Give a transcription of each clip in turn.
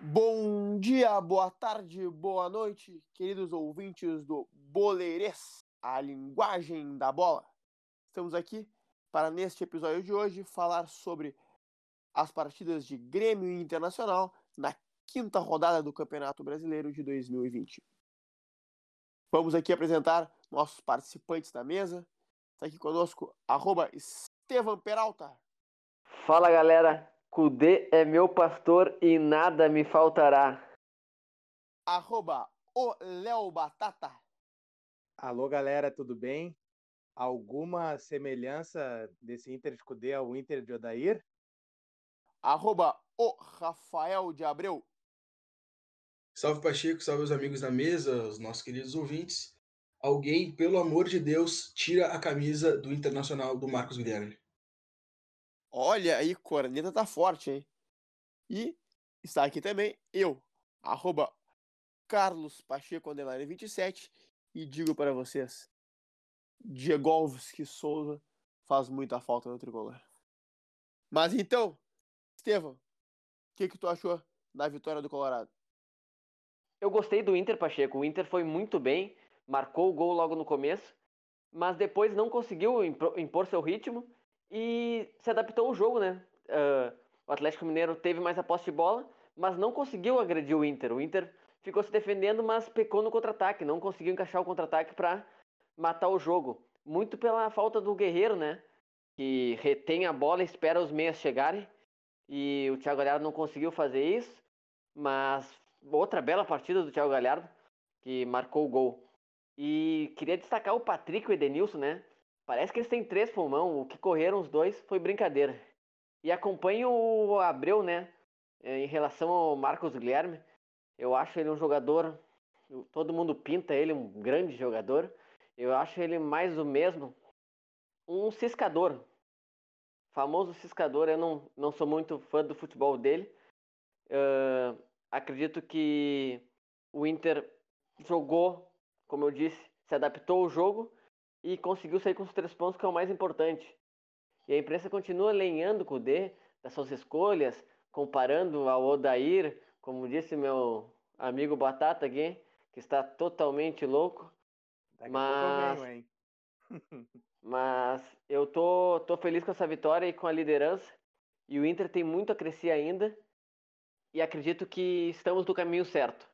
Bom dia, boa tarde, boa noite, queridos ouvintes do Boleirês, a linguagem da bola. Estamos aqui para, neste episódio de hoje, falar sobre as partidas de Grêmio Internacional na quinta rodada do Campeonato Brasileiro de 2020. Vamos aqui apresentar nossos participantes da mesa. Está aqui conosco, arroba Estevam Peralta. Fala galera, Cudê é meu pastor e nada me faltará. Arroba o Léo Batata. Alô galera, tudo bem? Alguma semelhança desse Inter de Cudê ao Inter de Odair? Arroba o Rafael de Abreu. Salve Pacheco, salve os amigos da mesa, os nossos queridos ouvintes. Alguém, pelo amor de Deus, tira a camisa do Internacional do Marcos Guilherme. Olha aí, corneta tá forte, hein? E está aqui também eu, arroba Carlos Pacheco 27 e digo para vocês, Diegovski Souza faz muita falta no tricolor. Mas então, Estevam, o que, que tu achou da vitória do Colorado? Eu gostei do Inter, Pacheco. O Inter foi muito bem, marcou o gol logo no começo, mas depois não conseguiu impor seu ritmo e se adaptou ao jogo, né? Uh, o Atlético Mineiro teve mais a posse de bola, mas não conseguiu agredir o Inter. O Inter ficou se defendendo, mas pecou no contra-ataque, não conseguiu encaixar o contra-ataque para matar o jogo. Muito pela falta do Guerreiro, né? Que retém a bola, espera os meias chegarem. E o Thiago Galhardo não conseguiu fazer isso, mas outra bela partida do Thiago Galhardo, que marcou o gol. E queria destacar o Patrick e o Edenilson, né? Parece que eles têm três pulmão. O que correram os dois foi brincadeira. E acompanho o Abreu, né? Em relação ao Marcos Guilherme. Eu acho ele um jogador. Todo mundo pinta ele um grande jogador. Eu acho ele mais o mesmo. Um ciscador. Famoso ciscador. Eu não, não sou muito fã do futebol dele. Uh, acredito que o Inter jogou, como eu disse, se adaptou ao jogo e conseguiu sair com os três pontos, que é o mais importante. E a imprensa continua lenhando com o D das suas escolhas, comparando ao Odair, como disse meu amigo Batata aqui, que está totalmente louco. Daqui mas, venho, mas eu tô, tô feliz com essa vitória e com a liderança. E o Inter tem muito a crescer ainda. E acredito que estamos no caminho certo.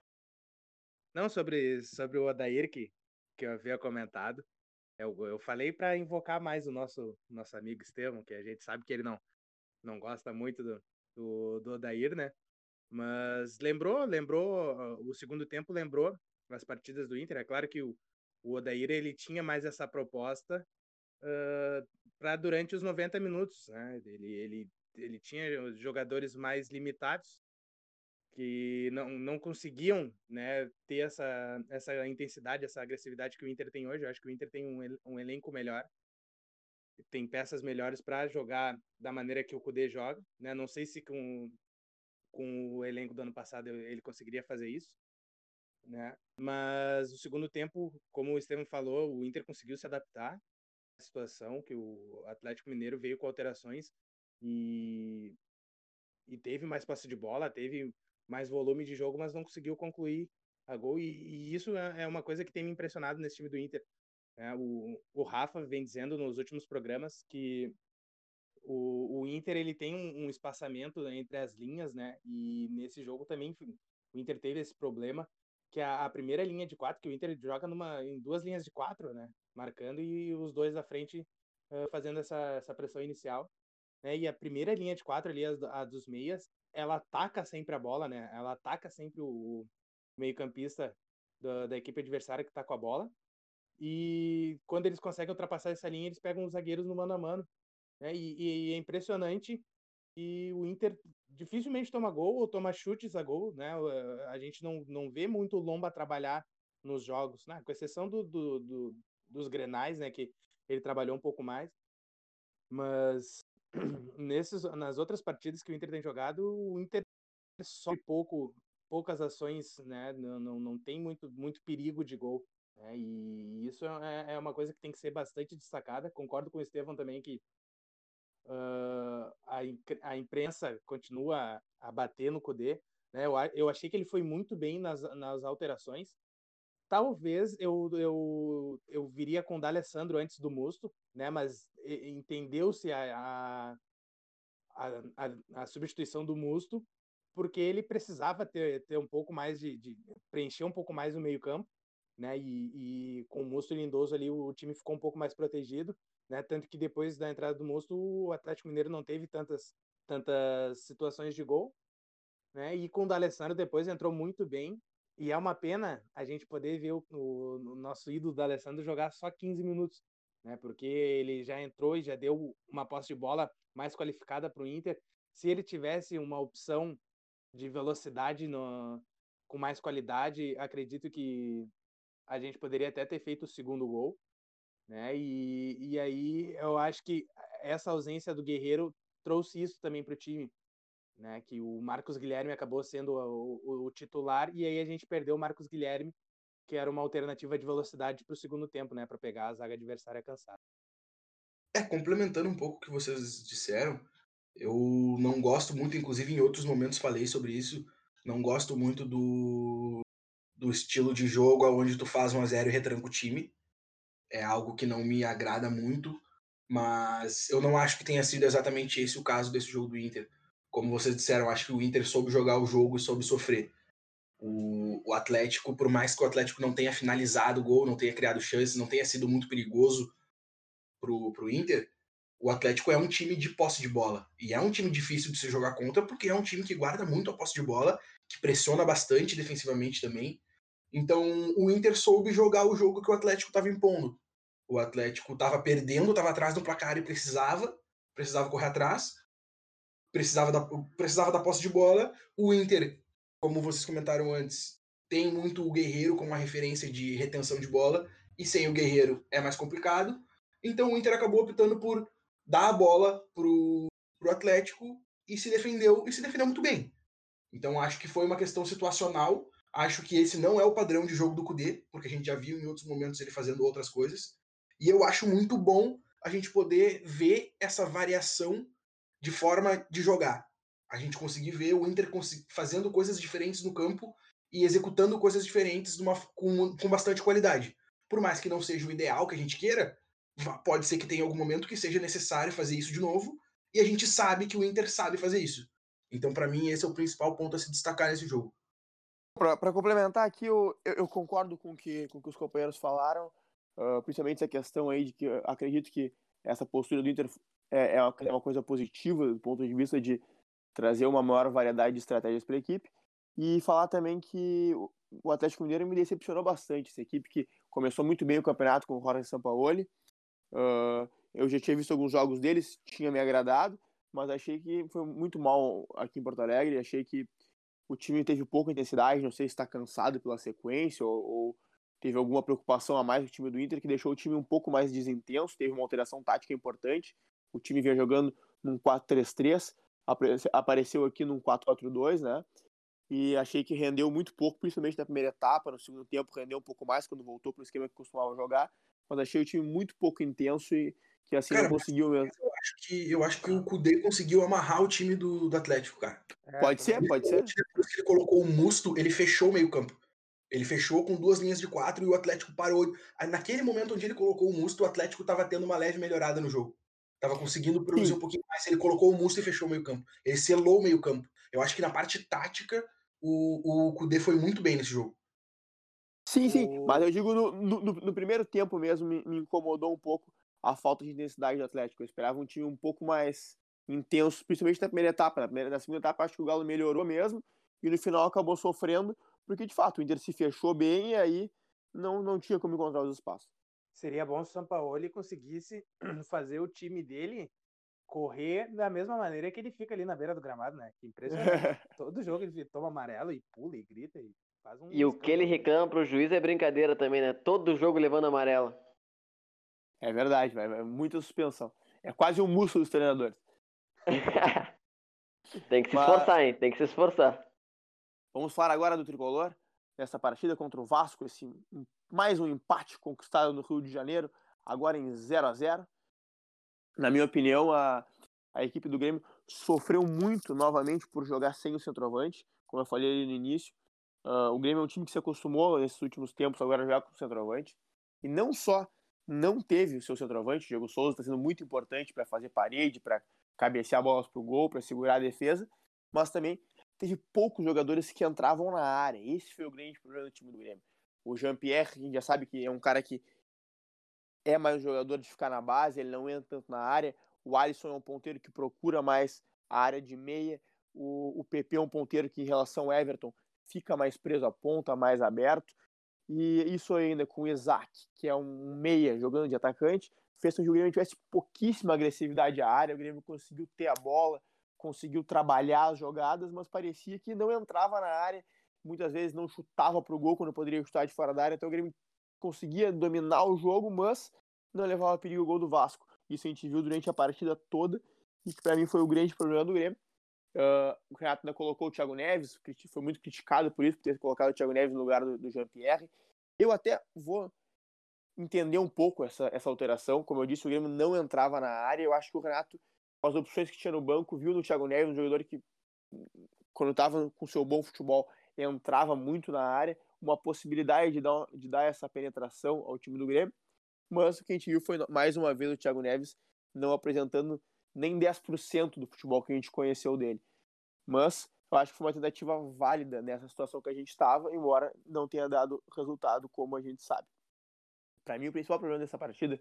Não, sobre, sobre o Odair, que, que eu havia comentado. Eu, eu falei para invocar mais o nosso, nosso amigo Estevam, que a gente sabe que ele não, não gosta muito do, do, do Odair, né? Mas lembrou, lembrou, o segundo tempo lembrou as partidas do Inter. É claro que o, o Odair ele tinha mais essa proposta uh, para durante os 90 minutos, né? Ele, ele, ele tinha jogadores mais limitados que não, não conseguiam né, ter essa, essa intensidade, essa agressividade que o Inter tem hoje. Eu acho que o Inter tem um, um elenco melhor, tem peças melhores para jogar da maneira que o Kudê joga. Né? Não sei se com, com o elenco do ano passado ele conseguiria fazer isso. Né? Mas o segundo tempo, como o Estevam falou, o Inter conseguiu se adaptar à situação que o Atlético Mineiro veio com alterações e, e teve mais posse de bola, teve mais volume de jogo, mas não conseguiu concluir a gol. E, e isso é, é uma coisa que tem me impressionado nesse time do Inter. É, o, o Rafa vem dizendo nos últimos programas que o, o Inter ele tem um, um, espaçamento entre as linhas, né? E nesse jogo também o Inter teve esse problema que a, a, primeira linha de quatro que o Inter joga numa em duas linhas de quatro, né? Marcando e os dois da frente uh, fazendo essa, essa pressão inicial. Né? E a primeira linha de quatro ali, a, a dos meias, ela ataca sempre a bola, né? Ela ataca sempre o, meio-campista da, da, equipe adversária que tá com a bola. E quando eles conseguem ultrapassar essa linha, eles pegam os zagueiros no mano a mano. Né? E, e é impressionante. E o Inter dificilmente toma gol ou toma chutes a gol, né? A gente não, não vê muito o Lomba trabalhar nos jogos, né? Com exceção do, do, do, dos Grenais, né? Que ele trabalhou um pouco mais. Mas nesses, nas outras partidas que o Inter tem jogado, o Inter sofre pouco poucas ações, né? Não, não, não tem muito, muito perigo de gol. Né? E isso é, é uma coisa que tem que ser bastante destacada. Concordo com o Estevão também que uh, a, a imprensa continua a bater no Cudê. Né? Eu, eu achei que ele foi muito bem nas, nas alterações. Talvez eu, eu, eu viria com o D'Alessandro antes do Musto, né? mas entendeu-se a, a, a, a, substituição do Musto, porque ele precisava ter, ter um pouco mais de, de preencher um pouco mais o meio campo, né? E, e com o Musto e Lindoso ali o time ficou um pouco mais protegido, né? Tanto que depois da entrada do Musto o Atlético Mineiro não teve tantas tantas situações de gol, né? E com o D'Alessandro depois entrou muito bem. E é uma pena a gente poder ver o, o, o nosso ídolo D'Alessandro jogar só 15 minutos, né? Porque ele já entrou e já deu uma posse de bola mais qualificada para o Inter. Se ele tivesse uma opção de velocidade no, com mais qualidade, acredito que a gente poderia até ter feito o segundo gol, né? E, e aí eu acho que essa ausência do Guerreiro trouxe isso também para o time, né? Que o Marcos Guilherme acabou sendo o, o, o, titular e aí a gente perdeu o Marcos Guilherme, que era uma alternativa de velocidade para o segundo tempo, né? Para pegar a zaga adversária cansada. É, complementando um pouco o que vocês disseram, eu não gosto muito, inclusive em outros momentos falei sobre isso, não gosto muito do, do estilo de jogo onde tu faz um a zero e retranca o time. É algo que não me agrada muito, mas eu não acho que tenha sido exatamente esse o caso desse jogo do Inter. Como vocês disseram, acho que o Inter soube jogar o jogo e soube sofrer. O, o Atlético, por mais que o Atlético não tenha finalizado o gol, não tenha criado chances, não tenha sido muito perigoso pro, pro Inter, o Atlético é um time de posse de bola. E é um time difícil de se jogar contra, porque é um time que guarda muito a posse de bola, que pressiona bastante defensivamente também. Então o Inter soube jogar o jogo que o Atlético estava impondo. O Atlético estava perdendo, estava atrás do placar e precisava, precisava correr atrás, precisava da, precisava da posse de bola. O Inter, como vocês comentaram antes, tem muito o Guerreiro como uma referência de retenção de bola, e sem o Guerreiro é mais complicado. Então o Inter acabou optando por dar a bola pro, pro Atlético e se defendeu e se defendeu muito bem. Então acho que foi uma questão situacional. Acho que esse não é o padrão de jogo do Kudê, porque a gente já viu em outros momentos ele fazendo outras coisas. E eu acho muito bom a gente poder ver essa variação de forma de jogar. A gente conseguir ver o Inter fazendo coisas diferentes no campo e executando coisas diferentes com, com bastante qualidade. Por mais que não seja o ideal que a gente queira, pode ser que tenha algum momento que seja necessário fazer isso de novo, e a gente sabe que o Inter sabe fazer isso. Então, para mim, esse é o principal ponto a se destacar nesse jogo. Para complementar aqui, eu, eu, concordo com que, com que os companheiros falaram, uh, principalmente essa questão aí de que acredito que essa postura do Inter é, é, uma, é uma coisa positiva do ponto de vista de trazer uma maior variedade de estratégias para a equipe. E falar também que o Atlético Mineiro me decepcionou bastante. Essa equipe que começou muito bem o campeonato com o Jorge Sampaoli, Uh, eu já tinha visto alguns jogos deles, tinha me agradado, mas achei que foi muito mal aqui em Porto Alegre. Achei que o time teve pouca intensidade, não sei se está cansado pela sequência ou, ou, teve alguma preocupação a mais do time do Inter que deixou o time um pouco mais desintenso. Teve uma alteração tática importante. O time vinha jogando num 4-3-3, apareceu aqui num 4-4-2, né? E achei que rendeu muito pouco, principalmente na primeira etapa. No segundo tempo, rendeu um pouco mais quando voltou para o esquema que costumava jogar mas achei o time muito pouco intenso e que assim cara, não conseguiu mesmo. Eu acho que, eu acho que o Kudê conseguiu amarrar o time do, do Atlético, cara. É, pode ser, pode ser. Depois que ele colocou o Musto, ele fechou o meio-campo. Ele fechou com duas linhas de quatro e o Atlético parou. Naquele momento onde ele colocou o Musto, o Atlético estava tendo uma leve melhorada no jogo. Tava conseguindo produzir Sim. um pouquinho mais. Ele colocou o Musto e fechou o meio-campo. Ele selou o meio-campo. Eu acho que na parte tática, o, o Kudê foi muito bem nesse jogo. Sim, sim, mas eu digo no, no, no primeiro tempo mesmo me, me, incomodou um pouco a falta de intensidade do Atlético. Eu esperava um time um pouco mais intenso, principalmente na primeira etapa. Na, primeira, na segunda etapa acho que o Galo melhorou mesmo e no final acabou sofrendo, porque de fato o Inter se fechou bem e aí não, não tinha como encontrar os espaços. Seria bom se o Sampaoli conseguisse fazer o time dele correr da mesma maneira que ele fica ali na beira do gramado, né? Que impressionante. Todo jogo ele toma amarelo e pula e grita e um e o que ele reclama pro juiz é brincadeira também, né? Todo jogo levando amarelo. É verdade, vai, muita suspensão. É quase um músculo dos treinadores. Tem que se Mas... esforçar, hein? Tem que se esforçar. Vamos falar agora do tricolor, nessa partida contra o Vasco, esse mais um empate conquistado no Rio de Janeiro, agora em 0 a 0 Na minha opinião, a, a equipe do Grêmio sofreu muito novamente por jogar sem o centroavante, como eu falei ali no início. Uh, o Grêmio é um time que se acostumou nesses últimos tempos agora a jogar com o centroavante. E não só não teve o seu centroavante, o Diego Souza está sendo muito importante para fazer parede, para cabecear bolas para o gol, para segurar a defesa, mas também teve poucos jogadores que entravam na área. Esse foi o grande problema do time do Grêmio. O Jean-Pierre, a gente já sabe que é um cara que é mais um jogador de ficar na base, ele não entra tanto na área. O Alisson é um ponteiro que procura mais a área de meia. O, o PP é um ponteiro que, em relação ao Everton, fica mais preso à ponta, mais aberto. E isso ainda com o Isaac, que é um meia jogando de atacante, fez com que o Grêmio tivesse pouquíssima agressividade à área. O Grêmio conseguiu ter a bola, conseguiu trabalhar as jogadas, mas parecia que não entrava na área. Muitas vezes não chutava para o gol quando poderia chutar de fora da área. Então o Grêmio conseguia dominar o jogo, mas não levava perigo o gol do Vasco. Isso a gente viu durante a partida toda e que para mim foi o grande problema do Grêmio. Uh, o Renato ainda colocou o Thiago Neves, foi muito criticado por isso, por ter colocado o Thiago Neves no lugar do, do Jean-Pierre. Eu até vou entender um pouco essa, essa alteração. Como eu disse, o Grêmio não entrava na área. Eu acho que o Renato, com as opções que tinha no banco, viu no Thiago Neves um jogador que, quando estava com seu bom futebol, entrava muito na área. Uma possibilidade de dar, de dar essa penetração ao time do Grêmio. Mas o que a gente viu foi mais uma vez o Thiago Neves não apresentando nem 10% do futebol que a gente conheceu dele. Mas eu acho que foi uma tentativa válida nessa situação que a gente estava, embora não tenha dado resultado como a gente sabe. Para mim, o principal problema dessa partida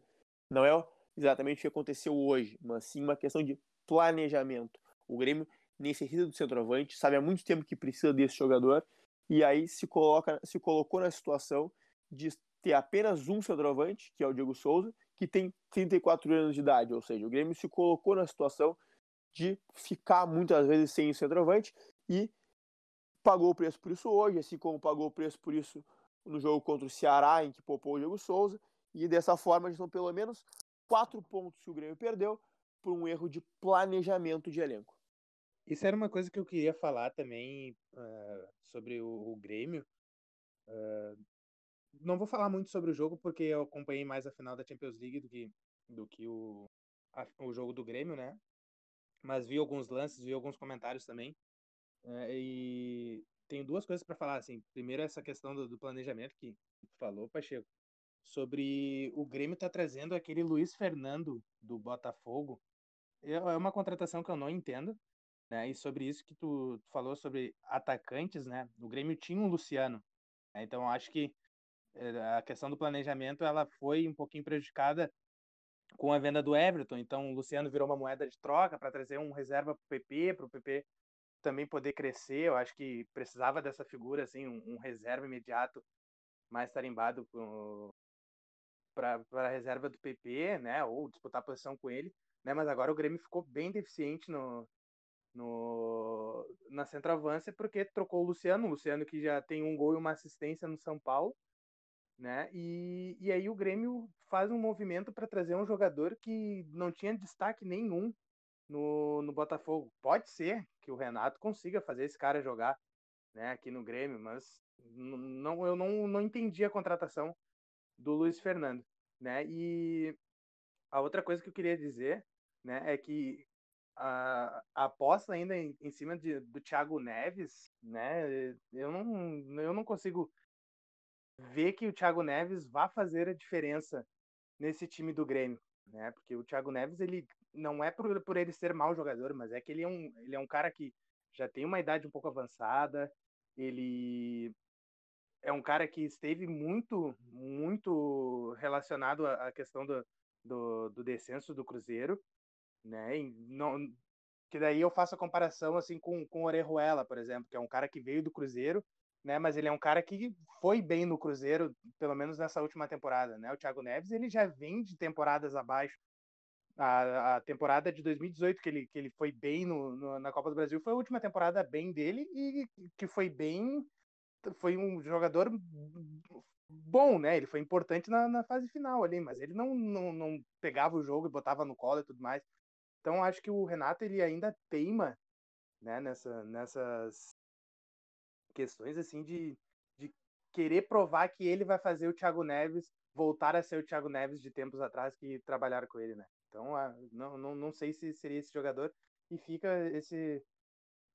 não é exatamente o que aconteceu hoje, mas sim uma questão de planejamento. O Grêmio necessita do centroavante, sabe há muito tempo que precisa desse jogador, e aí se, coloca, se colocou na situação de ter apenas um centroavante, que é o Diego Souza, que tem 34 anos de idade, ou seja, o Grêmio se colocou na situação de ficar muitas vezes sem o centroavante e pagou o preço por isso hoje, assim como pagou o preço por isso no jogo contra o Ceará, em que poupou o Diego Souza, e dessa forma são pelo menos quatro pontos que o Grêmio perdeu por um erro de planejamento de elenco. Isso era uma coisa que eu queria falar também uh, sobre o, o Grêmio. Uh, não vou falar muito sobre o jogo porque eu acompanhei mais a final da Champions League do que, do que o, a, o jogo do Grêmio, né? Mas vi alguns lances, vi alguns comentários também. É, e tenho duas coisas para falar, assim. Primeiro, essa questão do, do planejamento que falou, Pacheco, sobre o Grêmio tá trazendo aquele Luiz Fernando do Botafogo. É, é uma contratação que eu não entendo, né? E sobre isso que tu, tu falou sobre atacantes, né? O Grêmio tinha um Luciano, né? então acho que eh, a questão do planejamento ela foi um pouquinho prejudicada com a venda do Everton. Então, o Luciano virou uma moeda de troca para trazer um reserva para o PP, para o PP também poder crescer. Eu acho que precisava dessa figura, assim, um, um reserva imediato mais tarimbado para a reserva do PP, né? Ou disputar posição com ele. Né? Mas agora o Grêmio ficou bem deficiente no, no, na centroavância porque trocou o Luciano. O Luciano que já tem um gol e uma assistência no São Paulo né? E, e aí o Grêmio faz um movimento para trazer um jogador que não tinha destaque nenhum no, no Botafogo. Pode ser que o Renato consiga fazer esse cara jogar né, aqui no Grêmio, mas não, eu não, não entendi a contratação do Luiz Fernando. Né? E a outra coisa que eu queria dizer né, é que a, a aposta ainda em, em cima de, do Thiago Neves, né, eu não, eu não consigo ver que o Thiago Neves vai fazer a diferença nesse time do Grêmio, né? Porque o Thiago Neves, ele não é por, por ele ser mau jogador, mas é que ele é, um, ele é um cara que já tem uma idade um pouco avançada, ele é um cara que esteve muito, muito relacionado à questão do, do, do descenso do Cruzeiro, né? E não, que daí eu faço a comparação assim com, com Orejuela, por exemplo, que é um cara que veio do Cruzeiro né? Mas ele é um cara que foi bem no Cruzeiro, pelo menos nessa última temporada, né? O Thiago Neves, ele já vem de temporadas abaixo. A, a temporada de 2018 que ele, que ele foi bem no, no, na Copa do Brasil foi a última temporada bem dele e que foi bem foi um jogador bom, né? Ele foi importante na, na fase final ali, mas ele não, não, não pegava o jogo e botava no colo e tudo mais. Então acho que o Renato ele ainda teima, né? Nessa, nessas questões assim de, de querer provar que ele vai fazer o Thiago Neves voltar a ser o Thiago Neves de tempos atrás que trabalharam com ele, né? Então, ah, não, não, não sei se seria esse jogador e fica esse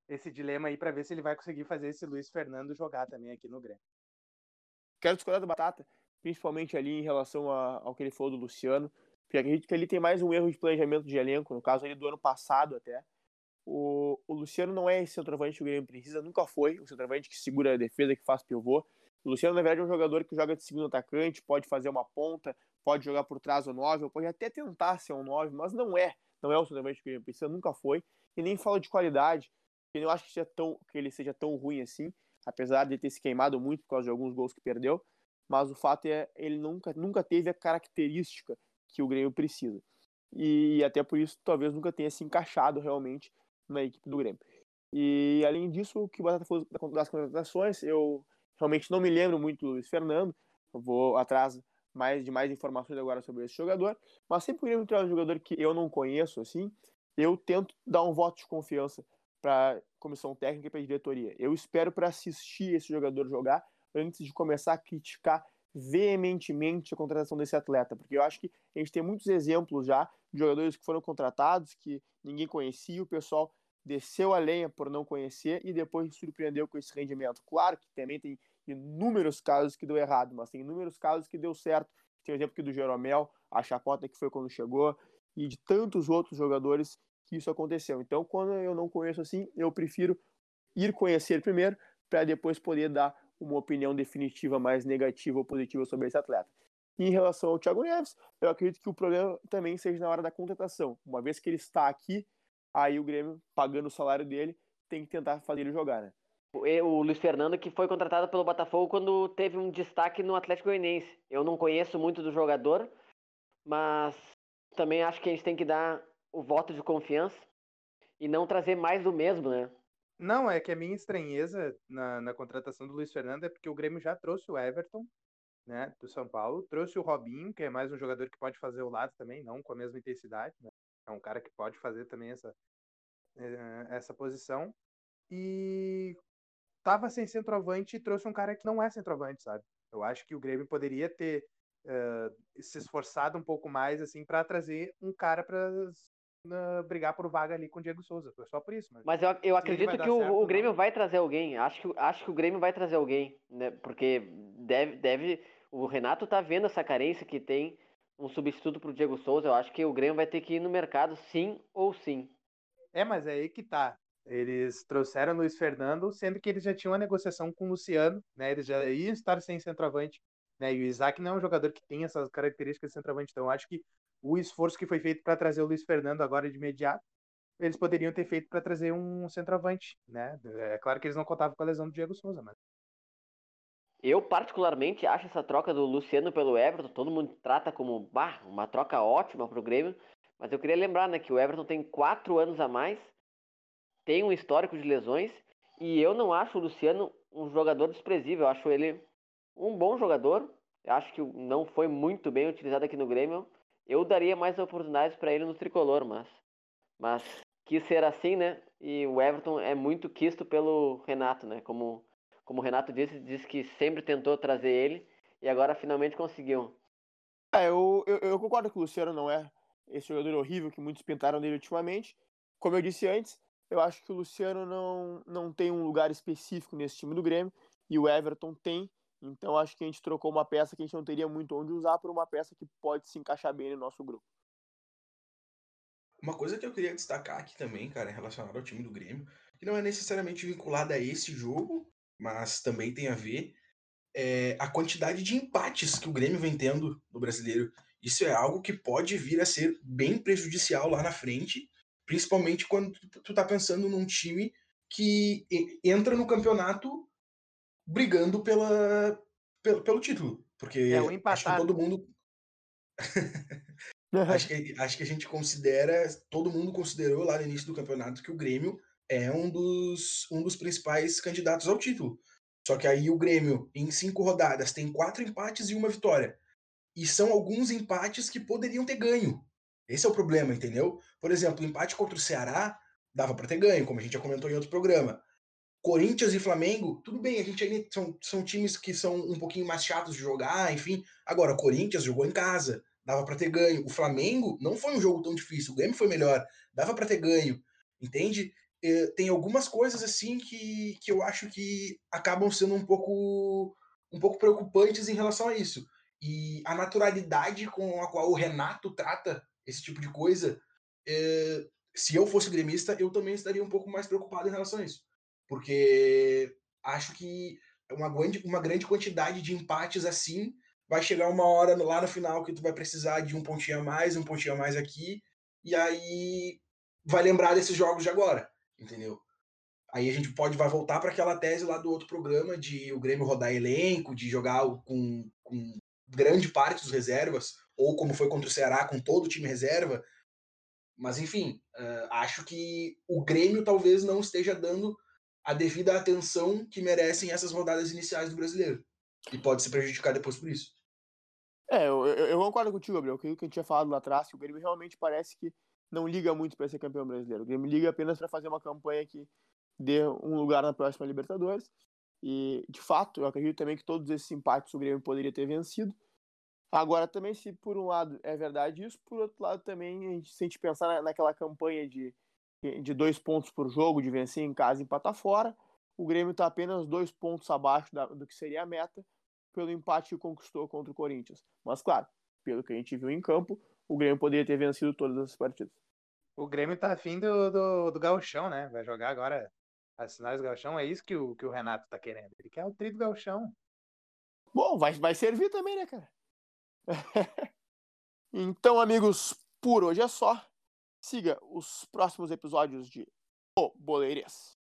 esse dilema aí para ver se ele vai conseguir fazer esse Luiz Fernando jogar também aqui no Grêmio. Quero discordar do Batata, principalmente ali em relação a, ao que ele falou do Luciano, porque acredito que ele tem mais um erro de planejamento de elenco, no caso ali do ano passado até. O, o Luciano não é esse centroavante que o Grêmio precisa, nunca foi o centroavante que segura a defesa, que faz pivô. O Luciano, na verdade, é um jogador que joga de segundo atacante, pode fazer uma ponta, pode jogar por trás o 9, ou pode até tentar ser um 9, mas não é. Não é o centroavante que o Grêmio precisa, nunca foi. E nem fala de qualidade, eu não acho que, seja tão, que ele seja tão ruim assim, apesar de ter se queimado muito por causa de alguns gols que perdeu. Mas o fato é ele nunca, nunca teve a característica que o Grêmio precisa. E até por isso talvez nunca tenha se encaixado realmente na equipe do Grêmio. E além disso, o que o falou das contratações, eu realmente não me lembro muito do Luiz Fernando. Eu vou atrás mais de mais informações agora sobre esse jogador. Mas sempre que o Grêmio traz um jogador que eu não conheço, assim, eu tento dar um voto de confiança para comissão técnica e para diretoria. Eu espero para assistir esse jogador jogar antes de começar a criticar veementemente a contratação desse atleta, porque eu acho que a gente tem muitos exemplos já de jogadores que foram contratados, que ninguém conhecia, o pessoal desceu a lenha por não conhecer e depois surpreendeu com esse rendimento. Claro que também tem inúmeros casos que deu errado, mas tem inúmeros casos que deu certo. Tem o exemplo aqui do Jeromel, a chacota que foi quando chegou, e de tantos outros jogadores que isso aconteceu. Então, quando eu não conheço assim, eu prefiro ir conhecer primeiro para depois poder dar uma opinião definitiva mais negativa ou positiva sobre esse atleta. E em relação ao Thiago Neves, eu acredito que o problema também seja na hora da contratação. Uma vez que ele está aqui, aí o Grêmio, pagando o salário dele, tem que tentar fazer ele jogar, né? O Luiz Fernando, que foi contratado pelo Botafogo quando teve um destaque no Atlético Goianiense. Eu não conheço muito do jogador, mas também acho que a gente tem que dar o voto de confiança e não trazer mais do mesmo, né? Não, é que a minha estranheza na, na contratação do Luiz Fernando é porque o Grêmio já trouxe o Everton, né, do São Paulo, trouxe o Robinho, que é mais um jogador que pode fazer o lado também, não com a mesma intensidade, né? É um cara que pode fazer também essa, eh, essa posição. E tava sem centroavante e trouxe um cara que não é centroavante, sabe? Eu acho que o Grêmio poderia ter uh, se esforçado um pouco mais assim para trazer um cara para brigar por vaga ali com o Diego Souza. Foi só por isso. Mas, mas eu, eu acredito que o, certo, o, Grêmio não. vai trazer alguém. Acho que, acho que o Grêmio vai trazer alguém, né? Porque deve, deve. O Renato tá vendo essa carência que tem um substituto pro Diego Souza. Eu acho que o Grêmio vai ter que ir no mercado, sim ou sim. É, mas é aí que tá. Eles trouxeram Luiz Fernando, sendo que eles já tinham uma negociação com o Luciano, né? Eles já iam estar sem centroavante, né? E o Isaac não é um jogador que tem essas características de centroavante. Então, acho que o esforço que foi feito para trazer o Luiz Fernando agora de imediato, eles poderiam ter feito para trazer um centroavante, né? É claro que eles não contavam com a lesão do Diego Souza, mas eu, particularmente, acho essa troca do Luciano pelo Everton, todo mundo trata como bah, uma troca ótima para o Grêmio, mas eu queria lembrar né, que o Everton tem quatro anos a mais, tem um histórico de lesões, e eu não acho o Luciano um jogador desprezível, eu acho ele um bom jogador, acho que não foi muito bem utilizado aqui no Grêmio, eu daria mais oportunidades para ele no tricolor, mas, mas quis ser assim, né? E o Everton é muito quisto pelo Renato, né? Como, como o Renato disse, disse que sempre tentou trazer ele e agora finalmente conseguiu. É, eu, eu, eu concordo que o Luciano não é esse jogador horrível que muitos pintaram dele ultimamente. Como eu disse antes, eu acho que o Luciano não, não tem um lugar específico nesse time do Grêmio e o Everton tem. Então acho que a gente trocou uma peça que a gente não teria muito onde usar por uma peça que pode se encaixar bem no nosso grupo. Uma coisa que eu queria destacar aqui também, cara, relacionado ao time do Grêmio, que não é necessariamente vinculada a esse jogo, mas também tem a ver, é a quantidade de empates que o Grêmio vem tendo no brasileiro. Isso é algo que pode vir a ser bem prejudicial lá na frente, principalmente quando tu, tu tá pensando num time que entra no campeonato brigando pela, pelo, pelo título. Porque é, um acho que todo mundo. acho, que, acho que a gente considera, todo mundo considerou lá no início do campeonato que o Grêmio é um dos, um dos principais candidatos ao título. Só que aí o Grêmio, em cinco rodadas, tem quatro empates e uma vitória. E são alguns empates que poderiam ter ganho. Esse é o problema, entendeu? Por exemplo, o empate contra o Ceará dava para ter ganho, como a gente já comentou em outro programa. Corinthians e Flamengo, tudo bem, a gente ainda são, são times que são um pouquinho mais chatos de jogar, enfim. Agora, o Corinthians jogou em casa, dava para ter ganho. O Flamengo não foi um jogo tão difícil, o Grêmio foi melhor, dava para ter ganho, entende? Eh, tem algumas coisas assim que, que eu acho que acabam sendo um pouco um pouco preocupantes em relação a isso. E a naturalidade com a qual o Renato trata esse tipo de coisa, é, se eu fosse gremista, eu também estaria um pouco mais preocupado em relação a isso. Porque acho que uma grande, uma grande quantidade de empates assim vai chegar uma hora lá no final que tu vai precisar de um pontinho a mais, um pontinho a mais aqui, e aí vai lembrar desses jogos de agora, entendeu? Aí a gente pode vai voltar para aquela tese lá do outro programa de o Grêmio rodar elenco, de jogar com, com grande parte dos reservas, ou como foi contra o Ceará, com todo o time reserva. Mas enfim, uh, acho que o Grêmio talvez não esteja dando a devida atenção que merecem essas rodadas iniciais do brasileiro. E pode se prejudicar depois por isso. É, eu, eu, concordo contigo, Gabriel. Aquilo que a gente tinha falado lá atrás, que o Grêmio realmente parece que não liga muito para ser campeão brasileiro. O Grêmio liga apenas para fazer uma campanha que dê um lugar na próxima Libertadores. E, de fato, eu acredito também que todos esses empates o Grêmio poderia ter vencido. Agora, também, se por um lado é verdade isso, por outro lado também, a gente, se a gente pensar naquela campanha de, de dois pontos por jogo, de vencer em casa e empatar fora, o Grêmio está apenas dois pontos abaixo da, do que seria a meta pelo empate que conquistou contra o Corinthians. Mas, claro, pelo que a gente viu em campo, o Grêmio poderia ter vencido todas as partidas. O Grêmio tá afim do, do, do gauchão, né? Vai jogar agora as finais do gauchão. É isso que o, que o Renato tá querendo. Ele quer o tri do gauchão. Bom, vai, vai servir também, né, cara? então, amigos, por hoje é só. Siga os próximos episódios de O Boleirês.